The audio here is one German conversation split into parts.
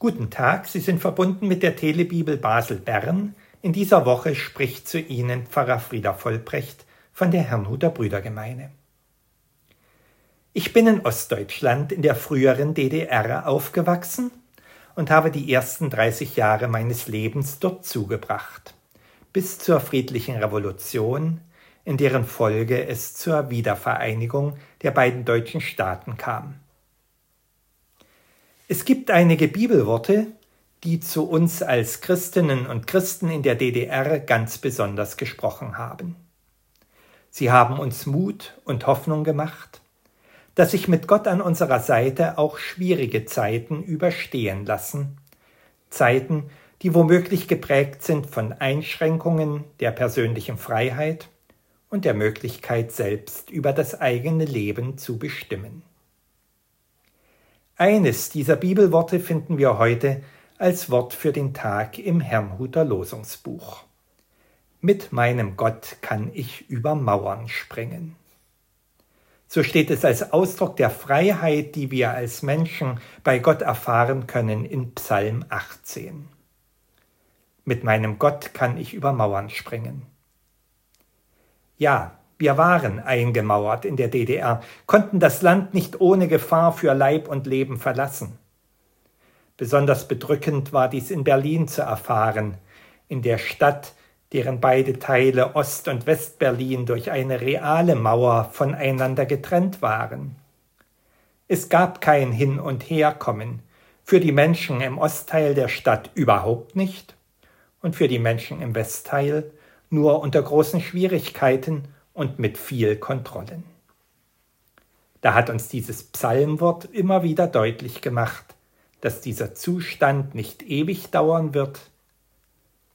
Guten Tag, Sie sind verbunden mit der Telebibel Basel-Bern. In dieser Woche spricht zu Ihnen Pfarrer Frieder Vollbrecht von der Herrnhuter Brüdergemeine. Ich bin in Ostdeutschland in der früheren DDR aufgewachsen und habe die ersten 30 Jahre meines Lebens dort zugebracht, bis zur friedlichen Revolution, in deren Folge es zur Wiedervereinigung der beiden deutschen Staaten kam. Es gibt einige Bibelworte, die zu uns als Christinnen und Christen in der DDR ganz besonders gesprochen haben. Sie haben uns Mut und Hoffnung gemacht, dass sich mit Gott an unserer Seite auch schwierige Zeiten überstehen lassen, Zeiten, die womöglich geprägt sind von Einschränkungen der persönlichen Freiheit und der Möglichkeit selbst über das eigene Leben zu bestimmen. Eines dieser Bibelworte finden wir heute als Wort für den Tag im Herrnhuter Losungsbuch. Mit meinem Gott kann ich über Mauern springen. So steht es als Ausdruck der Freiheit, die wir als Menschen bei Gott erfahren können in Psalm 18. Mit meinem Gott kann ich über Mauern springen. Ja, wir waren eingemauert in der DDR, konnten das Land nicht ohne Gefahr für Leib und Leben verlassen. Besonders bedrückend war dies in Berlin zu erfahren, in der Stadt, deren beide Teile Ost- und Westberlin durch eine reale Mauer voneinander getrennt waren. Es gab kein Hin- und Herkommen, für die Menschen im Ostteil der Stadt überhaupt nicht und für die Menschen im Westteil nur unter großen Schwierigkeiten und mit viel Kontrollen. Da hat uns dieses Psalmwort immer wieder deutlich gemacht, dass dieser Zustand nicht ewig dauern wird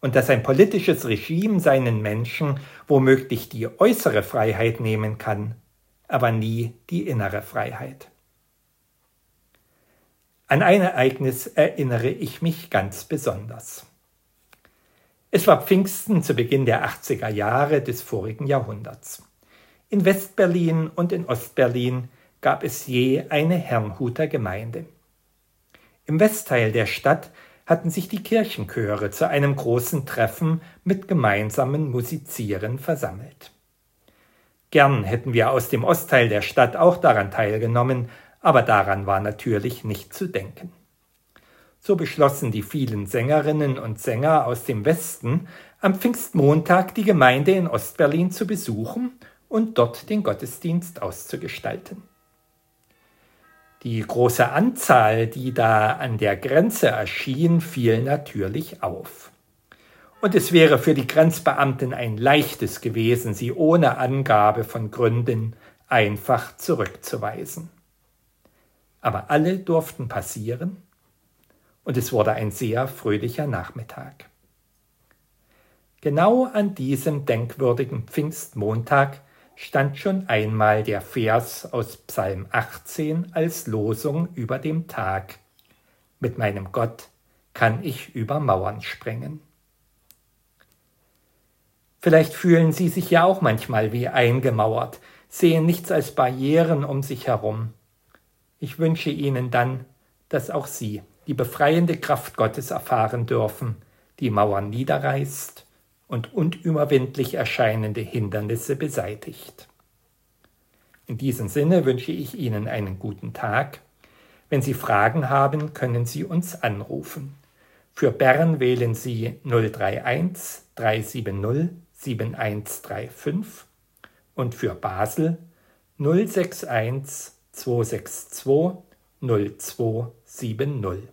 und dass ein politisches Regime seinen Menschen womöglich die äußere Freiheit nehmen kann, aber nie die innere Freiheit. An ein Ereignis erinnere ich mich ganz besonders. Es war Pfingsten zu Beginn der 80er Jahre des vorigen Jahrhunderts. In Westberlin und in Ostberlin gab es je eine Herrnhuter Gemeinde. Im Westteil der Stadt hatten sich die Kirchenchöre zu einem großen Treffen mit gemeinsamen Musizieren versammelt. Gern hätten wir aus dem Ostteil der Stadt auch daran teilgenommen, aber daran war natürlich nicht zu denken. So beschlossen die vielen Sängerinnen und Sänger aus dem Westen, am Pfingstmontag die Gemeinde in Ostberlin zu besuchen und dort den Gottesdienst auszugestalten. Die große Anzahl, die da an der Grenze erschien, fiel natürlich auf. Und es wäre für die Grenzbeamten ein leichtes gewesen, sie ohne Angabe von Gründen einfach zurückzuweisen. Aber alle durften passieren und es wurde ein sehr fröhlicher Nachmittag. Genau an diesem denkwürdigen Pfingstmontag stand schon einmal der Vers aus Psalm 18 als Losung über dem Tag. Mit meinem Gott kann ich über Mauern sprengen. Vielleicht fühlen Sie sich ja auch manchmal wie eingemauert, sehen nichts als Barrieren um sich herum. Ich wünsche Ihnen dann, dass auch Sie die befreiende Kraft Gottes erfahren dürfen, die Mauern niederreißt und unüberwindlich erscheinende Hindernisse beseitigt. In diesem Sinne wünsche ich Ihnen einen guten Tag. Wenn Sie Fragen haben, können Sie uns anrufen. Für Bern wählen Sie 031 370 7135 und für Basel 061 262 0270.